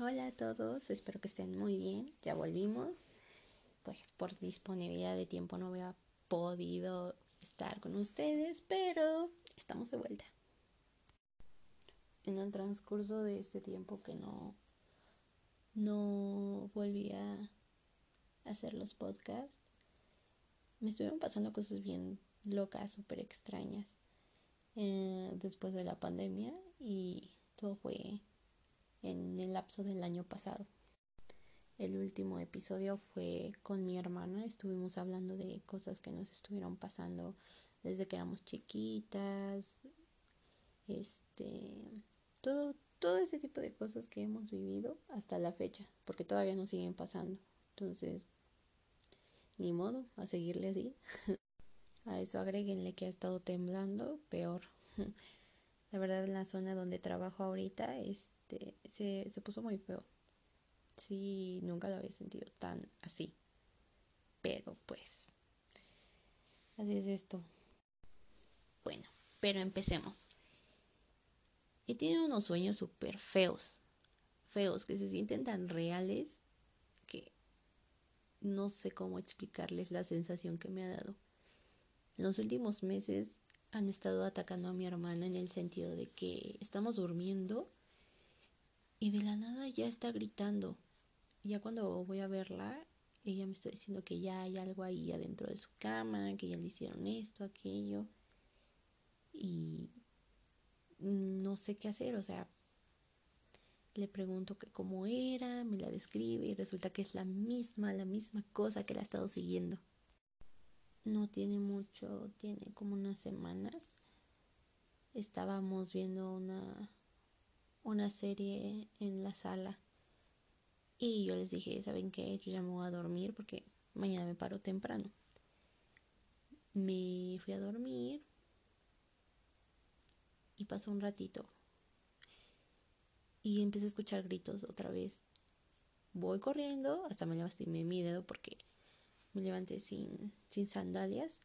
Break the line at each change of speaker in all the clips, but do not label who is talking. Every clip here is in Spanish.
Hola a todos, espero que estén muy bien. Ya volvimos. Pues por disponibilidad de tiempo no había podido estar con ustedes, pero estamos de vuelta. En el transcurso de este tiempo que no no volví a hacer los podcasts, me estuvieron pasando cosas bien locas, súper extrañas eh, después de la pandemia y todo fue en el lapso del año pasado. El último episodio fue con mi hermana, estuvimos hablando de cosas que nos estuvieron pasando desde que éramos chiquitas, este, todo, todo ese tipo de cosas que hemos vivido hasta la fecha, porque todavía nos siguen pasando. Entonces, ni modo, a seguirle así. a eso agréguenle que ha estado temblando, peor. la verdad, la zona donde trabajo ahorita, es se, se puso muy feo. Sí, nunca lo había sentido tan así. Pero pues, así es esto. Bueno, pero empecemos. He tenido unos sueños súper feos. Feos, que se sienten tan reales que no sé cómo explicarles la sensación que me ha dado. En los últimos meses han estado atacando a mi hermana en el sentido de que estamos durmiendo y de la nada ya está gritando. Ya cuando voy a verla, ella me está diciendo que ya hay algo ahí adentro de su cama, que ya le hicieron esto, aquello. Y no sé qué hacer, o sea, le pregunto que cómo era, me la describe y resulta que es la misma, la misma cosa que la ha estado siguiendo. No tiene mucho, tiene como unas semanas. Estábamos viendo una una serie en la sala. Y yo les dije, ¿saben qué? Yo ya a dormir porque mañana me paro temprano. Me fui a dormir y pasó un ratito. Y empecé a escuchar gritos otra vez. Voy corriendo, hasta me lastimé mi dedo porque me levanté sin, sin sandalias.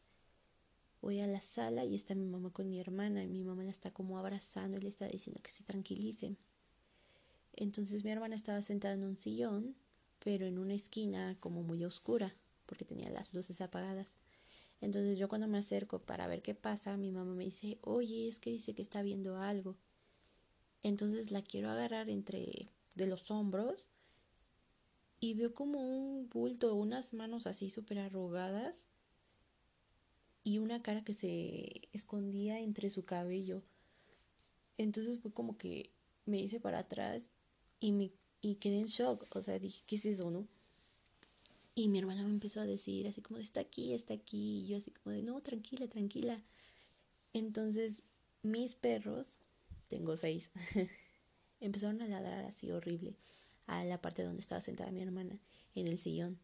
Voy a la sala y está mi mamá con mi hermana y mi mamá la está como abrazando y le está diciendo que se tranquilice. Entonces mi hermana estaba sentada en un sillón, pero en una esquina como muy oscura, porque tenía las luces apagadas. Entonces yo cuando me acerco para ver qué pasa, mi mamá me dice, oye, es que dice que está viendo algo. Entonces la quiero agarrar entre de los hombros y veo como un bulto, unas manos así súper arrugadas y una cara que se escondía entre su cabello. Entonces fue como que me hice para atrás y me y quedé en shock, o sea, dije, ¿qué es eso, no? Y mi hermana me empezó a decir así como, está aquí, está aquí, y yo así como de, no, tranquila, tranquila. Entonces, mis perros, tengo seis, empezaron a ladrar así horrible a la parte donde estaba sentada mi hermana, en el sillón.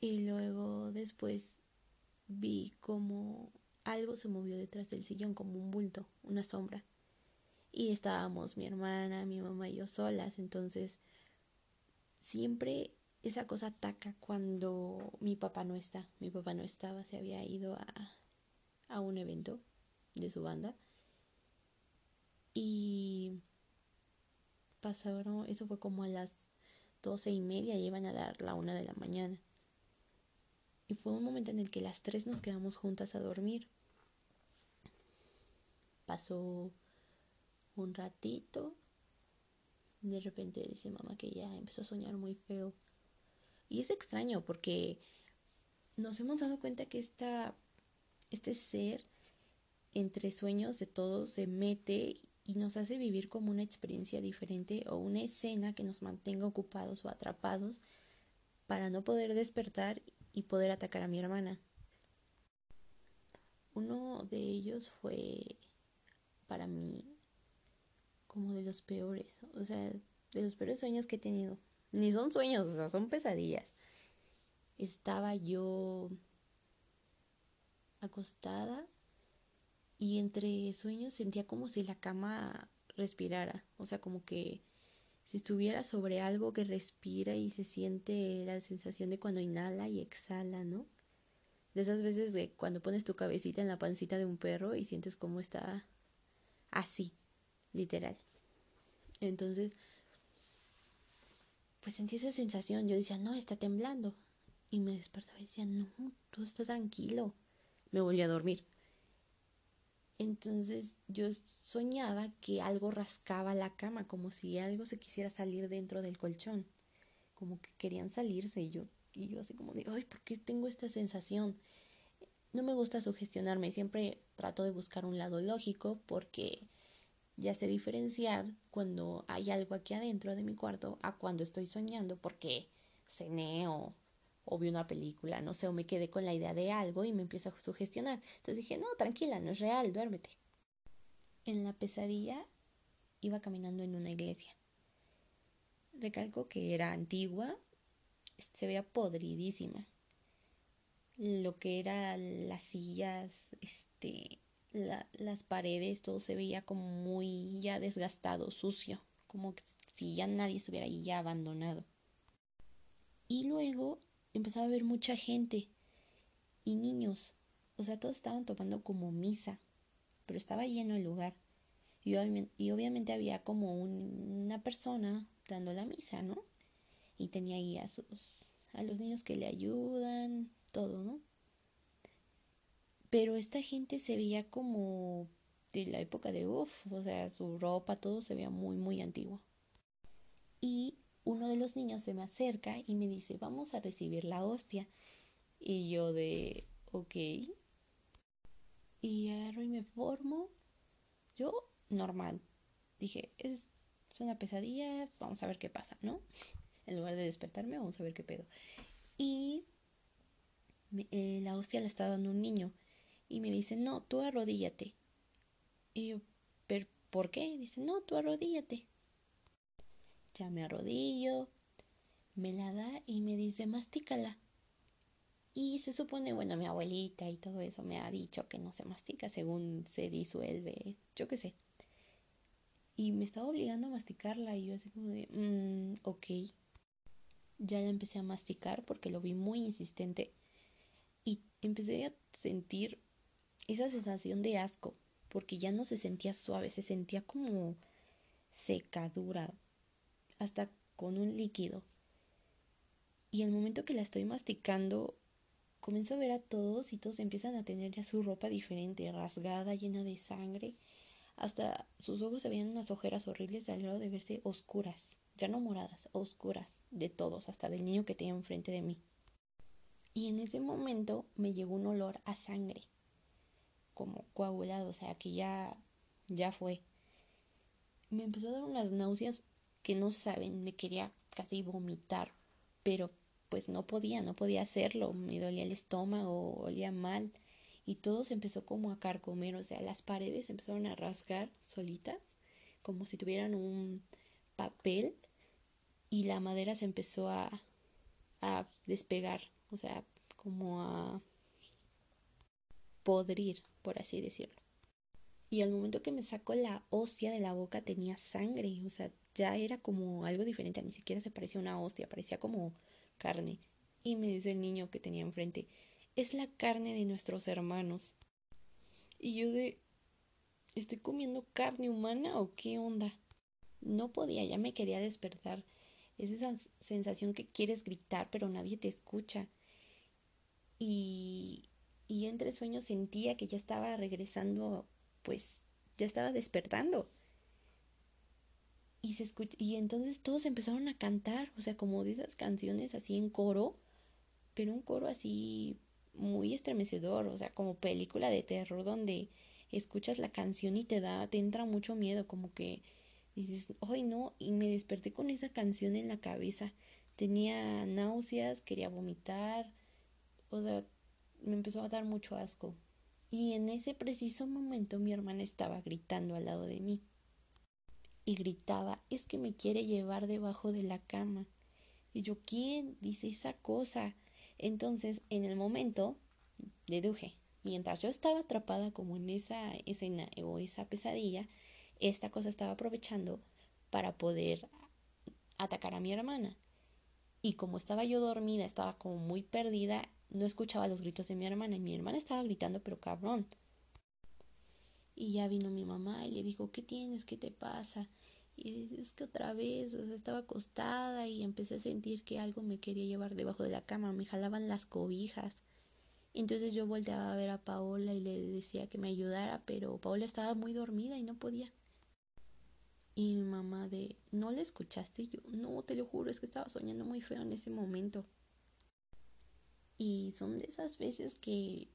Y luego después vi como algo se movió detrás del sillón, como un bulto, una sombra. Y estábamos mi hermana, mi mamá y yo solas, entonces siempre esa cosa ataca cuando mi papá no está. Mi papá no estaba, se había ido a, a un evento de su banda. Y pasaron, eso fue como a las doce y media y iban a dar la una de la mañana. Y fue un momento en el que las tres nos quedamos juntas a dormir. Pasó un ratito. De repente dice mamá que ya empezó a soñar muy feo. Y es extraño porque nos hemos dado cuenta que esta, este ser entre sueños de todos se mete y nos hace vivir como una experiencia diferente o una escena que nos mantenga ocupados o atrapados para no poder despertar y poder atacar a mi hermana. Uno de ellos fue para mí como de los peores, o sea, de los peores sueños que he tenido. Ni son sueños, o sea, son pesadillas. Estaba yo acostada y entre sueños sentía como si la cama respirara, o sea, como que si estuviera sobre algo que respira y se siente la sensación de cuando inhala y exhala, ¿no? De esas veces de cuando pones tu cabecita en la pancita de un perro y sientes cómo está así, literal. Entonces, pues sentí esa sensación. Yo decía, no, está temblando. Y me despertaba y decía, no, todo está tranquilo. Me volví a dormir. Entonces yo soñaba que algo rascaba la cama, como si algo se quisiera salir dentro del colchón. Como que querían salirse. Y yo, y yo así como de, ay, ¿por qué tengo esta sensación? No me gusta sugestionarme, siempre trato de buscar un lado lógico porque ya sé diferenciar cuando hay algo aquí adentro de mi cuarto a cuando estoy soñando porque cené o vi una película, no sé, o me quedé con la idea de algo y me empiezo a sugestionar. Entonces dije, no, tranquila, no es real, duérmete. En la pesadilla iba caminando en una iglesia. Recalco que era antigua, se veía podridísima. Lo que eran las sillas, este, las paredes, todo se veía como muy ya desgastado, sucio, como si ya nadie estuviera ahí ya abandonado. Y luego empezaba a ver mucha gente y niños, o sea, todos estaban tomando como misa, pero estaba lleno el lugar. Y, obviamente había como una persona dando la misa, ¿no? Y tenía ahí a, sus, a los niños que le ayudan, todo, ¿no? Pero esta gente se veía como de la época de uff, o sea, su ropa, todo se veía muy, muy antiguo. Y uno de los niños se me acerca y me dice, vamos a recibir la hostia. Y yo de, ok. Y agarro y me formo. Yo, normal. Dije, es, una pesadilla, vamos a ver qué pasa, ¿no? En lugar de despertarme, vamos a ver qué pedo. Y eh, la hostia la está dando un niño y me dice, no, tú arrodíllate. Y yo, ¿pero por qué? dice, no, tú arrodíllate. Me arrodillo, me la da y me dice, mastícala. Y se supone, bueno, mi abuelita y todo eso me ha dicho que no se mastica según se disuelve, yo qué sé. Y me estaba obligando a masticarla y yo así como de, mmm, ok. Ya la empecé a masticar porque lo vi muy insistente y empecé a sentir esa sensación de asco, porque ya no se sentía suave, se sentía como secadura, hasta con un líquido. Y el momento que la estoy masticando, comienzo a ver a todos y todos empiezan a tener ya su ropa diferente, rasgada, llena de sangre. Hasta sus ojos se veían unas ojeras horribles al grado de verse oscuras, ya no moradas, oscuras, de todos, hasta del niño que tenía enfrente de mí. Y en ese momento me llegó un olor a sangre como coagulado, o sea que ya, ya fue. Me empezó a dar unas náuseas que no saben, me quería casi vomitar, pero pues no podía, no podía hacerlo, me dolía el estómago, olía mal y todo se empezó como a carcomer, o sea, las paredes empezaron a rasgar solitas, como si tuvieran un papel y la madera se empezó a, a despegar, o sea, como a podrir, por así decirlo. Y al momento que me sacó la hostia de la boca tenía sangre, o sea, ya era como algo diferente, ni siquiera se parecía una hostia, parecía como carne. Y me dice el niño que tenía enfrente, es la carne de nuestros hermanos. Y yo de, ¿estoy comiendo carne humana o qué onda? No podía, ya me quería despertar. Es esa sensación que quieres gritar, pero nadie te escucha. Y y entre sueños sentía que ya estaba regresando, pues ya estaba despertando. Y, se y entonces todos empezaron a cantar, o sea, como de esas canciones así en coro, pero un coro así muy estremecedor, o sea, como película de terror donde escuchas la canción y te da, te entra mucho miedo, como que dices, ay no, y me desperté con esa canción en la cabeza. Tenía náuseas, quería vomitar, o sea, me empezó a dar mucho asco. Y en ese preciso momento mi hermana estaba gritando al lado de mí. Y gritaba, es que me quiere llevar debajo de la cama. Y yo, ¿quién dice esa cosa? Entonces, en el momento, deduje, mientras yo estaba atrapada como en esa escena o esa pesadilla, esta cosa estaba aprovechando para poder atacar a mi hermana. Y como estaba yo dormida, estaba como muy perdida, no escuchaba los gritos de mi hermana y mi hermana estaba gritando pero cabrón. Y ya vino mi mamá y le dijo, ¿qué tienes? ¿Qué te pasa? Y es que otra vez, o sea, estaba acostada y empecé a sentir que algo me quería llevar debajo de la cama, me jalaban las cobijas. Entonces yo volteaba a ver a Paola y le decía que me ayudara, pero Paola estaba muy dormida y no podía. Y mi mamá de, ¿no le escuchaste? Yo, no, te lo juro, es que estaba soñando muy feo en ese momento. Y son de esas veces que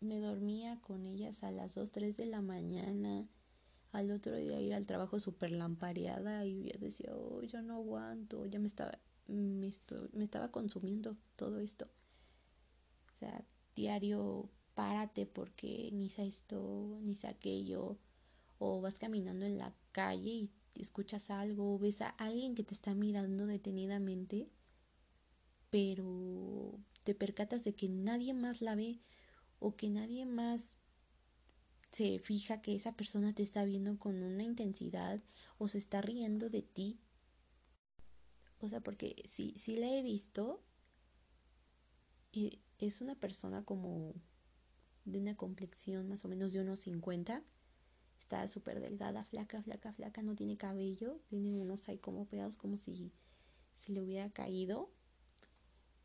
me dormía con ellas a las 2, 3 de la mañana. Al otro día ir al trabajo súper lampareada y yo decía, oh, yo no aguanto, ya me estaba, me, me estaba consumiendo todo esto. O sea, diario, párate porque ni sé esto, ni sé aquello. O vas caminando en la calle y escuchas algo, o ves a alguien que te está mirando detenidamente, pero te percatas de que nadie más la ve o que nadie más se fija que esa persona te está viendo con una intensidad o se está riendo de ti. O sea, porque si, si la he visto y es una persona como de una complexión más o menos de unos 50. Está súper delgada, flaca, flaca, flaca, no tiene cabello, tiene unos ahí como pegados como si se le hubiera caído.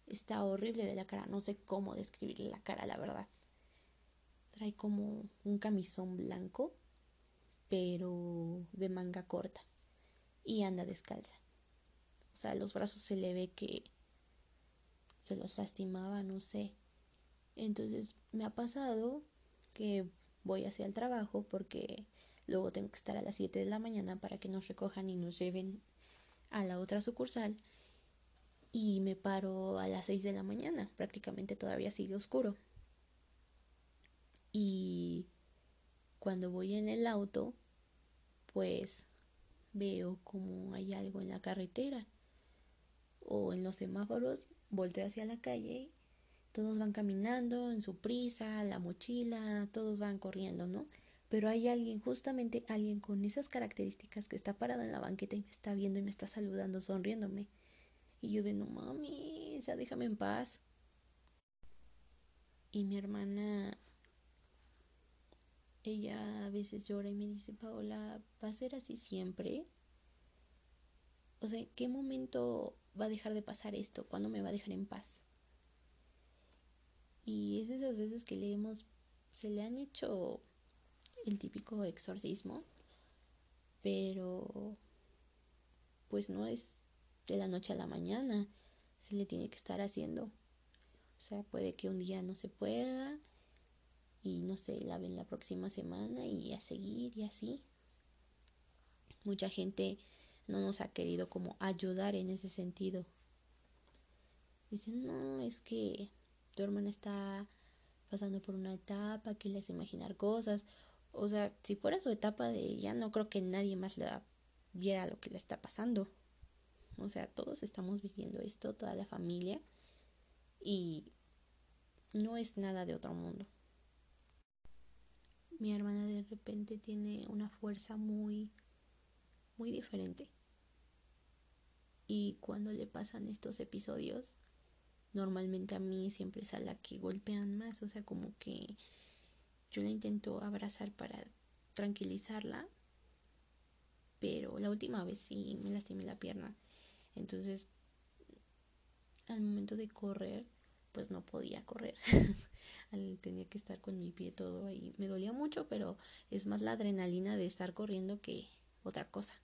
Está horrible de la cara, no sé cómo describirle la cara, la verdad. Trae como un camisón blanco, pero de manga corta. Y anda descalza. O sea, los brazos se le ve que se los lastimaba, no sé. Entonces me ha pasado que voy hacia el trabajo porque luego tengo que estar a las 7 de la mañana para que nos recojan y nos lleven a la otra sucursal y me paro a las 6 de la mañana, prácticamente todavía sigue oscuro. Y cuando voy en el auto, pues veo como hay algo en la carretera o en los semáforos, volteo hacia la calle, todos van caminando en su prisa, la mochila, todos van corriendo, ¿no? Pero hay alguien, justamente alguien con esas características que está parado en la banqueta y me está viendo y me está saludando, sonriéndome. Y yo de no mami, ya déjame en paz. Y mi hermana ella a veces llora y me dice, Paola, ¿va a ser así siempre? O sea, ¿qué momento va a dejar de pasar esto? ¿Cuándo me va a dejar en paz? Y es esas veces que le hemos, se le han hecho el típico exorcismo, pero pues no es de la noche a la mañana, se le tiene que estar haciendo. O sea, puede que un día no se pueda y no sé, la ven la próxima semana y a seguir y así. Mucha gente no nos ha querido como ayudar en ese sentido. Dicen, no, es que tu hermana está pasando por una etapa que le hace imaginar cosas. O sea, si fuera su etapa de ella, no creo que nadie más le viera lo que le está pasando. O sea, todos estamos viviendo esto, toda la familia. Y no es nada de otro mundo mi hermana de repente tiene una fuerza muy, muy diferente. Y cuando le pasan estos episodios, normalmente a mí siempre es a la que golpean más, o sea, como que yo la intento abrazar para tranquilizarla, pero la última vez sí me lastimé la pierna. Entonces, al momento de correr, pues no podía correr. tenía que estar con mi pie todo ahí. Me dolía mucho, pero es más la adrenalina de estar corriendo que otra cosa.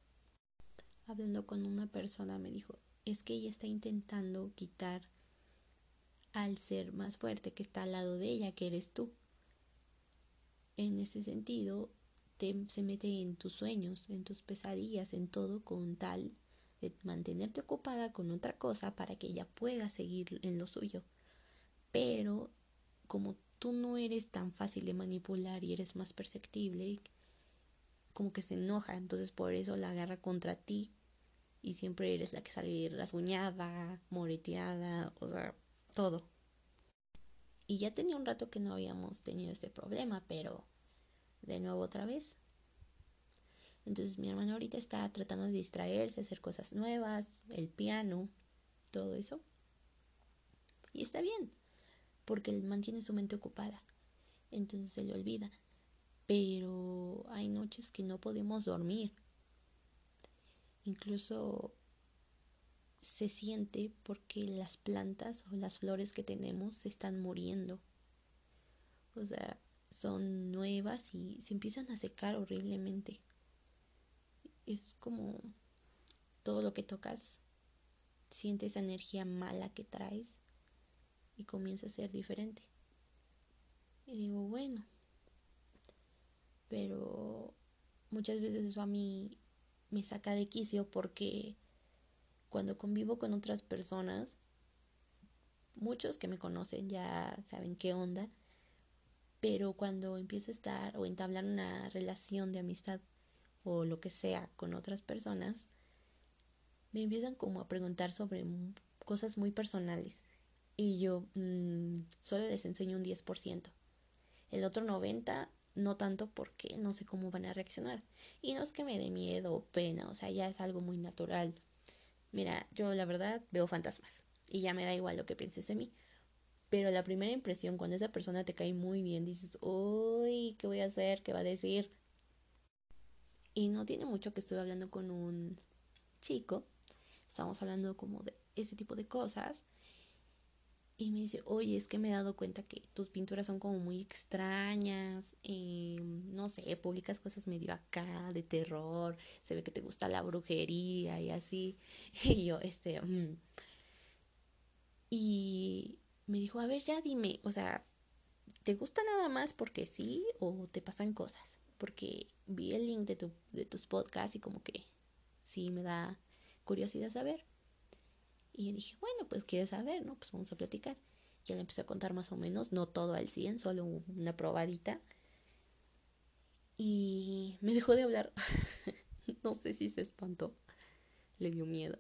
Hablando con una persona me dijo, es que ella está intentando quitar al ser más fuerte que está al lado de ella, que eres tú. En ese sentido, te, se mete en tus sueños, en tus pesadillas, en todo con tal de mantenerte ocupada con otra cosa para que ella pueda seguir en lo suyo. Pero como tú no eres tan fácil de manipular y eres más perceptible, como que se enoja, entonces por eso la agarra contra ti y siempre eres la que sale rasguñada, moreteada, o sea, todo. Y ya tenía un rato que no habíamos tenido este problema, pero de nuevo otra vez. Entonces mi hermano ahorita está tratando de distraerse, hacer cosas nuevas, el piano, todo eso. Y está bien porque mantiene su mente ocupada, entonces se le olvida. Pero hay noches que no podemos dormir, incluso se siente porque las plantas o las flores que tenemos se están muriendo. O sea, son nuevas y se empiezan a secar horriblemente. Es como todo lo que tocas, sientes esa energía mala que traes y comienza a ser diferente. Y digo, bueno, pero muchas veces eso a mí me saca de quicio porque cuando convivo con otras personas, muchos que me conocen ya saben qué onda, pero cuando empiezo a estar o entablar una relación de amistad o lo que sea con otras personas, me empiezan como a preguntar sobre cosas muy personales y yo mmm, solo les enseño un 10%. El otro 90% no tanto porque no sé cómo van a reaccionar. Y no es que me dé miedo o pena, o sea, ya es algo muy natural. Mira, yo la verdad veo fantasmas y ya me da igual lo que pienses de mí. Pero la primera impresión, cuando esa persona te cae muy bien, dices, uy, ¿qué voy a hacer? ¿Qué va a decir? Y no tiene mucho que estuve hablando con un chico. Estamos hablando como de ese tipo de cosas y me dice, oye, es que me he dado cuenta que tus pinturas son como muy extrañas, eh, no sé, publicas cosas medio acá, de terror, se ve que te gusta la brujería y así. Y yo, este, mm". y me dijo, a ver, ya dime, o sea, ¿te gusta nada más porque sí o te pasan cosas? Porque vi el link de, tu, de tus podcasts y como que sí me da curiosidad saber. Y dije, bueno, pues quieres saber, ¿no? Pues vamos a platicar. Ya le empecé a contar más o menos, no todo al 100, solo una probadita. Y me dejó de hablar. no sé si se espantó. Le dio miedo.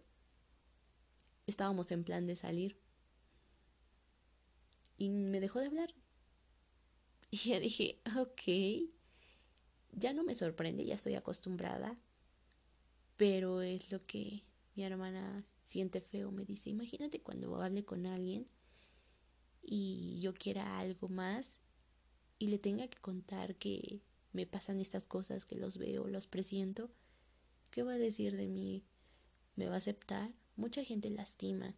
Estábamos en plan de salir. Y me dejó de hablar. Y ya dije, ok. Ya no me sorprende, ya estoy acostumbrada. Pero es lo que mi hermana siente feo, me dice, imagínate cuando hable con alguien y yo quiera algo más y le tenga que contar que me pasan estas cosas, que los veo, los presiento, ¿qué va a decir de mí? ¿Me va a aceptar? Mucha gente lastima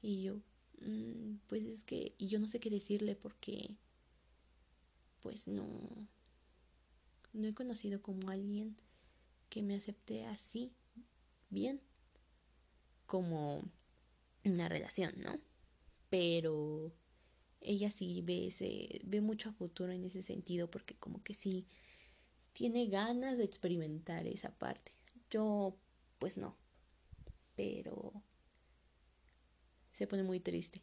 y yo, mm, pues es que, y yo no sé qué decirle porque, pues no, no he conocido como alguien que me acepte así, bien como una relación, ¿no? Pero ella sí ve ese, ve mucho a futuro en ese sentido porque como que sí tiene ganas de experimentar esa parte. Yo pues no. Pero se pone muy triste.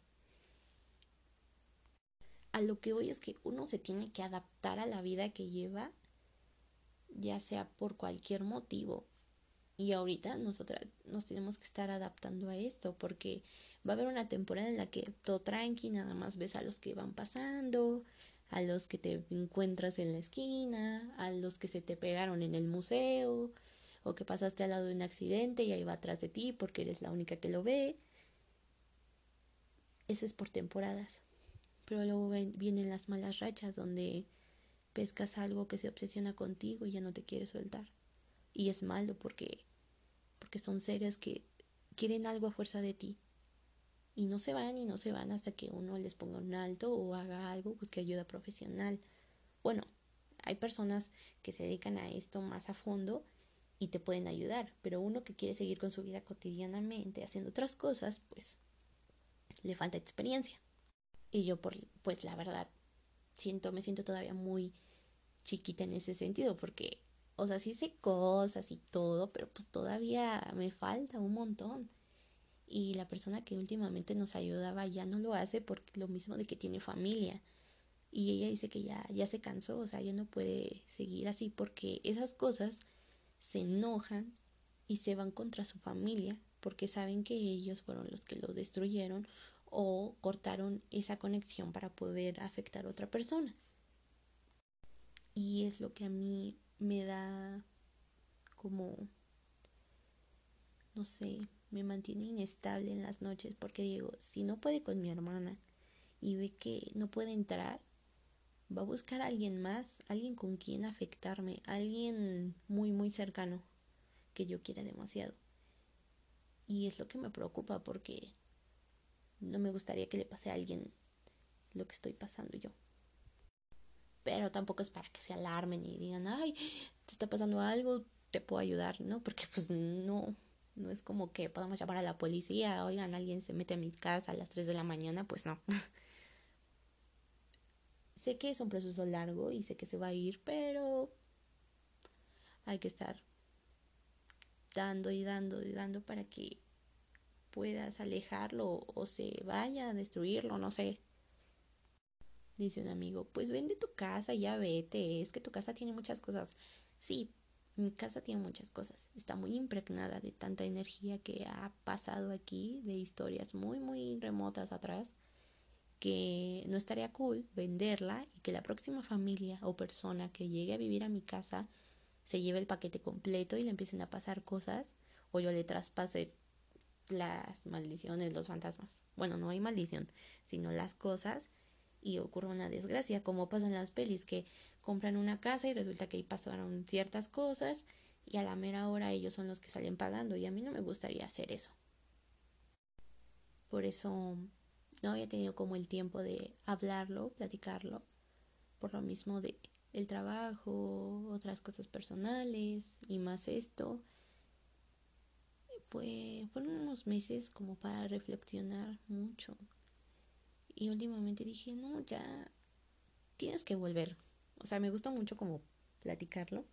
A lo que voy es que uno se tiene que adaptar a la vida que lleva, ya sea por cualquier motivo. Y ahorita nosotras nos tenemos que estar adaptando a esto porque va a haber una temporada en la que todo tranqui, nada más ves a los que van pasando, a los que te encuentras en la esquina, a los que se te pegaron en el museo o que pasaste al lado de un accidente y ahí va atrás de ti porque eres la única que lo ve. Ese es por temporadas. Pero luego vienen las malas rachas donde pescas algo que se obsesiona contigo y ya no te quiere soltar y es malo porque porque son seres que quieren algo a fuerza de ti y no se van y no se van hasta que uno les ponga un alto o haga algo pues que ayuda profesional. Bueno, hay personas que se dedican a esto más a fondo y te pueden ayudar, pero uno que quiere seguir con su vida cotidianamente haciendo otras cosas, pues le falta experiencia. Y yo por pues la verdad siento me siento todavía muy chiquita en ese sentido porque o sea, sí sé cosas y todo, pero pues todavía me falta un montón. Y la persona que últimamente nos ayudaba ya no lo hace por lo mismo de que tiene familia. Y ella dice que ya, ya se cansó, o sea, ya no puede seguir así porque esas cosas se enojan y se van contra su familia porque saben que ellos fueron los que lo destruyeron o cortaron esa conexión para poder afectar a otra persona. Y es lo que a mí me da como, no sé, me mantiene inestable en las noches porque digo, si no puede con mi hermana y ve que no puede entrar, va a buscar a alguien más, alguien con quien afectarme, alguien muy, muy cercano que yo quiera demasiado. Y es lo que me preocupa porque no me gustaría que le pase a alguien lo que estoy pasando yo. Pero tampoco es para que se alarmen y digan, ay, te está pasando algo, te puedo ayudar, ¿no? Porque pues no, no es como que podamos llamar a la policía, oigan, alguien se mete a mi casa a las 3 de la mañana, pues no. sé que es un proceso largo y sé que se va a ir, pero hay que estar dando y dando y dando para que puedas alejarlo o se vaya a destruirlo, no sé. Dice un amigo, pues vende tu casa, ya vete, es que tu casa tiene muchas cosas. Sí, mi casa tiene muchas cosas. Está muy impregnada de tanta energía que ha pasado aquí, de historias muy, muy remotas atrás, que no estaría cool venderla y que la próxima familia o persona que llegue a vivir a mi casa se lleve el paquete completo y le empiecen a pasar cosas o yo le traspase las maldiciones, los fantasmas. Bueno, no hay maldición, sino las cosas y ocurre una desgracia, como pasa en las pelis, que compran una casa y resulta que ahí pasaron ciertas cosas y a la mera hora ellos son los que salen pagando y a mí no me gustaría hacer eso. Por eso no había tenido como el tiempo de hablarlo, platicarlo, por lo mismo de el trabajo, otras cosas personales y más esto. Fue, fueron unos meses como para reflexionar mucho y últimamente dije, no, ya tienes que volver. O sea, me gusta mucho como platicarlo.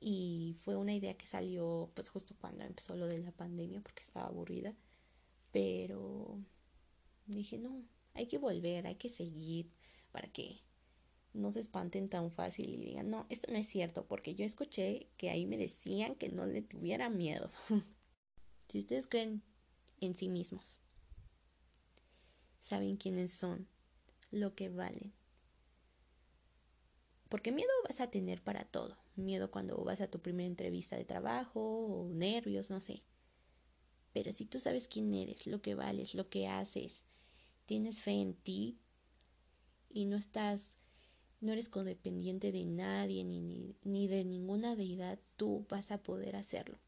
Y fue una idea que salió pues justo cuando empezó lo de la pandemia porque estaba aburrida. Pero dije, no, hay que volver, hay que seguir para que no se espanten tan fácil y digan, no, esto no es cierto, porque yo escuché que ahí me decían que no le tuviera miedo. si ustedes creen en sí mismos, saben quiénes son, lo que valen. Porque miedo vas a tener para todo. Miedo cuando vas a tu primera entrevista de trabajo o nervios, no sé. Pero si tú sabes quién eres, lo que vales, lo que haces, tienes fe en ti y no estás, no eres codependiente de nadie ni, ni, ni de ninguna deidad, tú vas a poder hacerlo.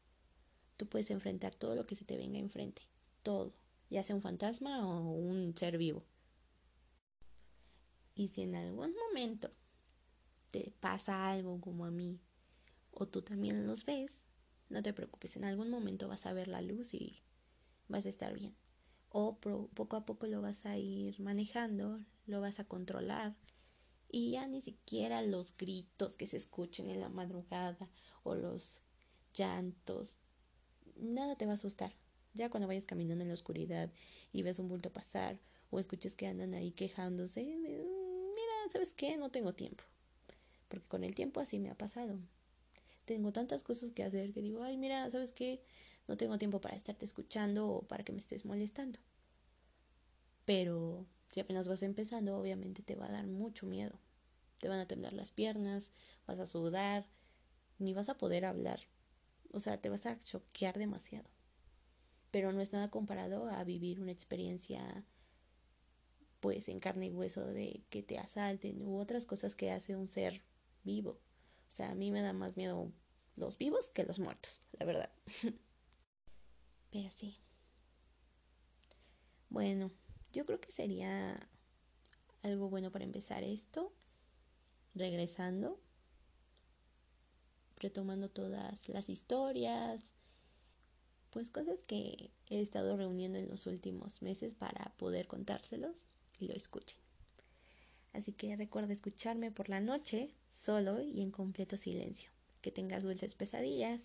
Tú puedes enfrentar todo lo que se te venga enfrente. Todo ya sea un fantasma o un ser vivo. Y si en algún momento te pasa algo como a mí, o tú también los ves, no te preocupes, en algún momento vas a ver la luz y vas a estar bien. O poco a poco lo vas a ir manejando, lo vas a controlar y ya ni siquiera los gritos que se escuchen en la madrugada o los llantos, nada te va a asustar. Ya cuando vayas caminando en la oscuridad y ves un bulto pasar o escuches que andan ahí quejándose, mira, ¿sabes qué? No tengo tiempo. Porque con el tiempo así me ha pasado. Tengo tantas cosas que hacer que digo, ay, mira, ¿sabes qué? No tengo tiempo para estarte escuchando o para que me estés molestando. Pero si apenas vas empezando, obviamente te va a dar mucho miedo. Te van a temblar las piernas, vas a sudar, ni vas a poder hablar. O sea, te vas a choquear demasiado pero no es nada comparado a vivir una experiencia pues en carne y hueso de que te asalten u otras cosas que hace un ser vivo. O sea, a mí me da más miedo los vivos que los muertos, la verdad. pero sí. Bueno, yo creo que sería algo bueno para empezar esto, regresando, retomando todas las historias, pues cosas que he estado reuniendo en los últimos meses para poder contárselos y lo escuchen. Así que recuerda escucharme por la noche, solo y en completo silencio. Que tengas dulces pesadillas.